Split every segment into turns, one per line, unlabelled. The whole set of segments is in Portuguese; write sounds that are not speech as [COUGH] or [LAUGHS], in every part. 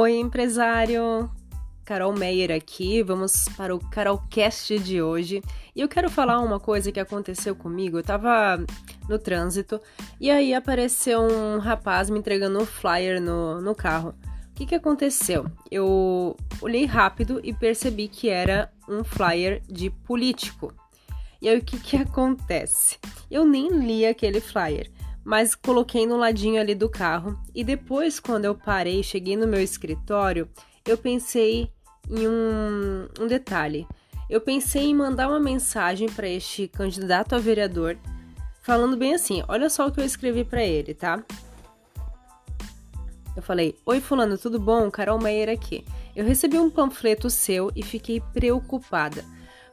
Oi, empresário! Carol Meyer aqui, vamos para o Carolcast de hoje. E eu quero falar uma coisa que aconteceu comigo. Eu tava no trânsito e aí apareceu um rapaz me entregando um flyer no, no carro. O que, que aconteceu? Eu olhei rápido e percebi que era um flyer de político. E aí o que, que acontece? Eu nem li aquele flyer mas coloquei no ladinho ali do carro. E depois, quando eu parei, cheguei no meu escritório, eu pensei em um, um detalhe. Eu pensei em mandar uma mensagem para este candidato a vereador, falando bem assim: olha só o que eu escrevi para ele, tá? Eu falei: Oi, Fulano, tudo bom? Carol Meyer aqui. Eu recebi um panfleto seu e fiquei preocupada.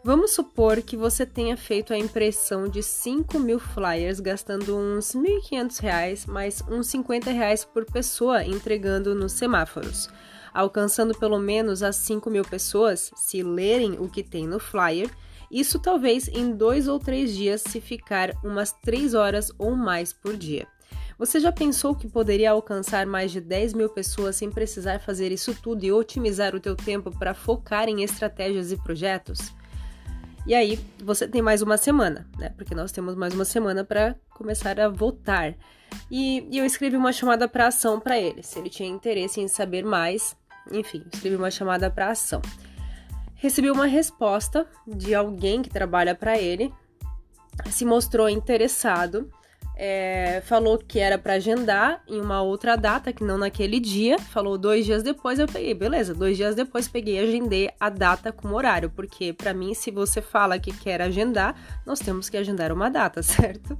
Vamos supor que você tenha feito a impressão de 5 mil flyers, gastando uns R$ 1.500, mais uns 50 reais por pessoa entregando nos semáforos, alcançando pelo menos as 5 mil pessoas, se lerem o que tem no flyer, isso talvez em dois ou três dias, se ficar umas 3 horas ou mais por dia. Você já pensou que poderia alcançar mais de 10 mil pessoas sem precisar fazer isso tudo e otimizar o teu tempo para focar em estratégias e projetos? E aí você tem mais uma semana, né? Porque nós temos mais uma semana para começar a votar. E, e, eu escrevi uma chamada para ação para ele, se ele tinha interesse em saber mais. Enfim, escrevi uma chamada para ação. Recebi uma resposta de alguém que trabalha para ele, se mostrou interessado é, falou que era para agendar em uma outra data, que não naquele dia. Falou dois dias depois, eu peguei, beleza. Dois dias depois peguei e agendei a data com horário, porque para mim, se você fala que quer agendar, nós temos que agendar uma data, [LAUGHS] certo?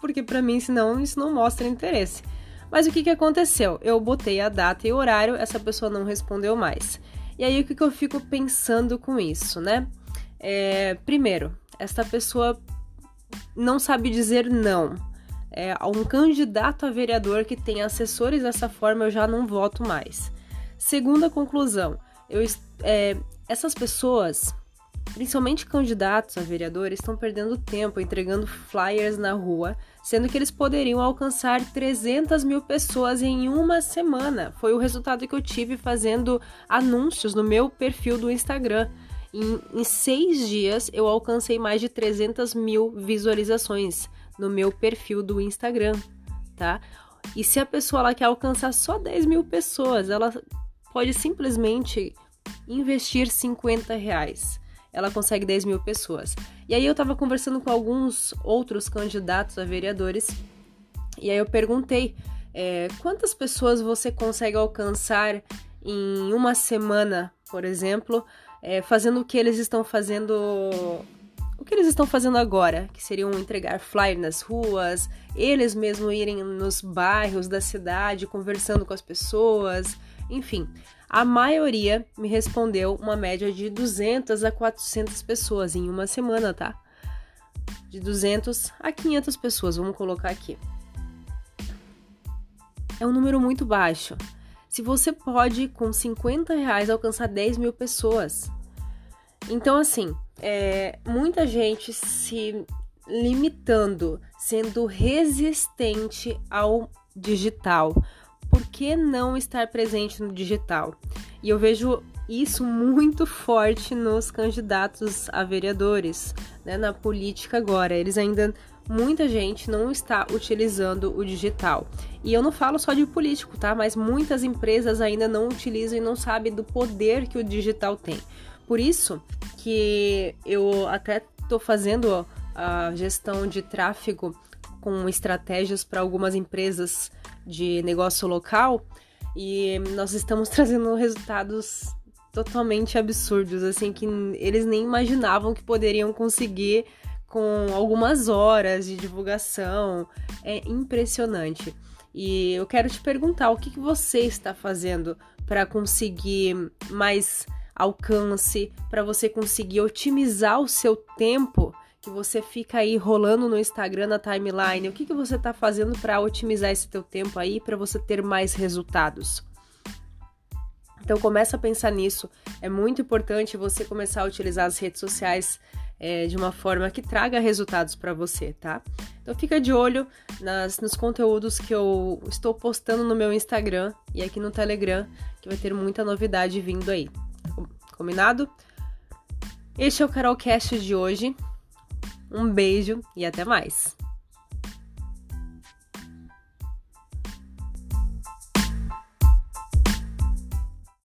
Porque para mim, senão isso não mostra interesse. Mas o que, que aconteceu? Eu botei a data e o horário, essa pessoa não respondeu mais. E aí o que, que eu fico pensando com isso, né? É, primeiro, esta pessoa não sabe dizer não é, um candidato a vereador que tem assessores dessa forma, eu já não voto mais. Segunda conclusão, eu, é, essas pessoas, principalmente candidatos a vereadores, estão perdendo tempo entregando flyers na rua, sendo que eles poderiam alcançar 300 mil pessoas em uma semana. Foi o resultado que eu tive fazendo anúncios no meu perfil do Instagram. Em, em seis dias, eu alcancei mais de 300 mil visualizações no meu perfil do Instagram, tá? E se a pessoa ela quer alcançar só 10 mil pessoas, ela pode simplesmente investir 50 reais. Ela consegue 10 mil pessoas. E aí eu tava conversando com alguns outros candidatos a vereadores, e aí eu perguntei é, quantas pessoas você consegue alcançar em uma semana, por exemplo, é, fazendo o que eles estão fazendo o que eles estão fazendo agora, que seriam entregar flyer nas ruas, eles mesmos irem nos bairros da cidade conversando com as pessoas, enfim. A maioria me respondeu uma média de 200 a 400 pessoas em uma semana, tá? De 200 a 500 pessoas, vamos colocar aqui. É um número muito baixo. Se você pode, com 50 reais, alcançar 10 mil pessoas. Então, assim, é, muita gente se limitando, sendo resistente ao digital. Por que não estar presente no digital? E eu vejo isso muito forte nos candidatos a vereadores, né, na política agora. Eles ainda muita gente não está utilizando o digital. E eu não falo só de político, tá? Mas muitas empresas ainda não utilizam e não sabem do poder que o digital tem. Por isso que eu até estou fazendo a gestão de tráfego com estratégias para algumas empresas de negócio local e nós estamos [LAUGHS] trazendo resultados totalmente absurdos, assim, que eles nem imaginavam que poderiam conseguir com algumas horas de divulgação. É impressionante. E eu quero te perguntar o que, que você está fazendo para conseguir mais alcance, para você conseguir otimizar o seu tempo que você fica aí rolando no Instagram na timeline. O que, que você está fazendo para otimizar esse teu tempo aí para você ter mais resultados? Então começa a pensar nisso. É muito importante você começar a utilizar as redes sociais é, de uma forma que traga resultados para você, tá? Então fica de olho nas, nos conteúdos que eu estou postando no meu Instagram e aqui no Telegram, que vai ter muita novidade vindo aí combinado? Este é o Carolcast de hoje. Um beijo e até mais!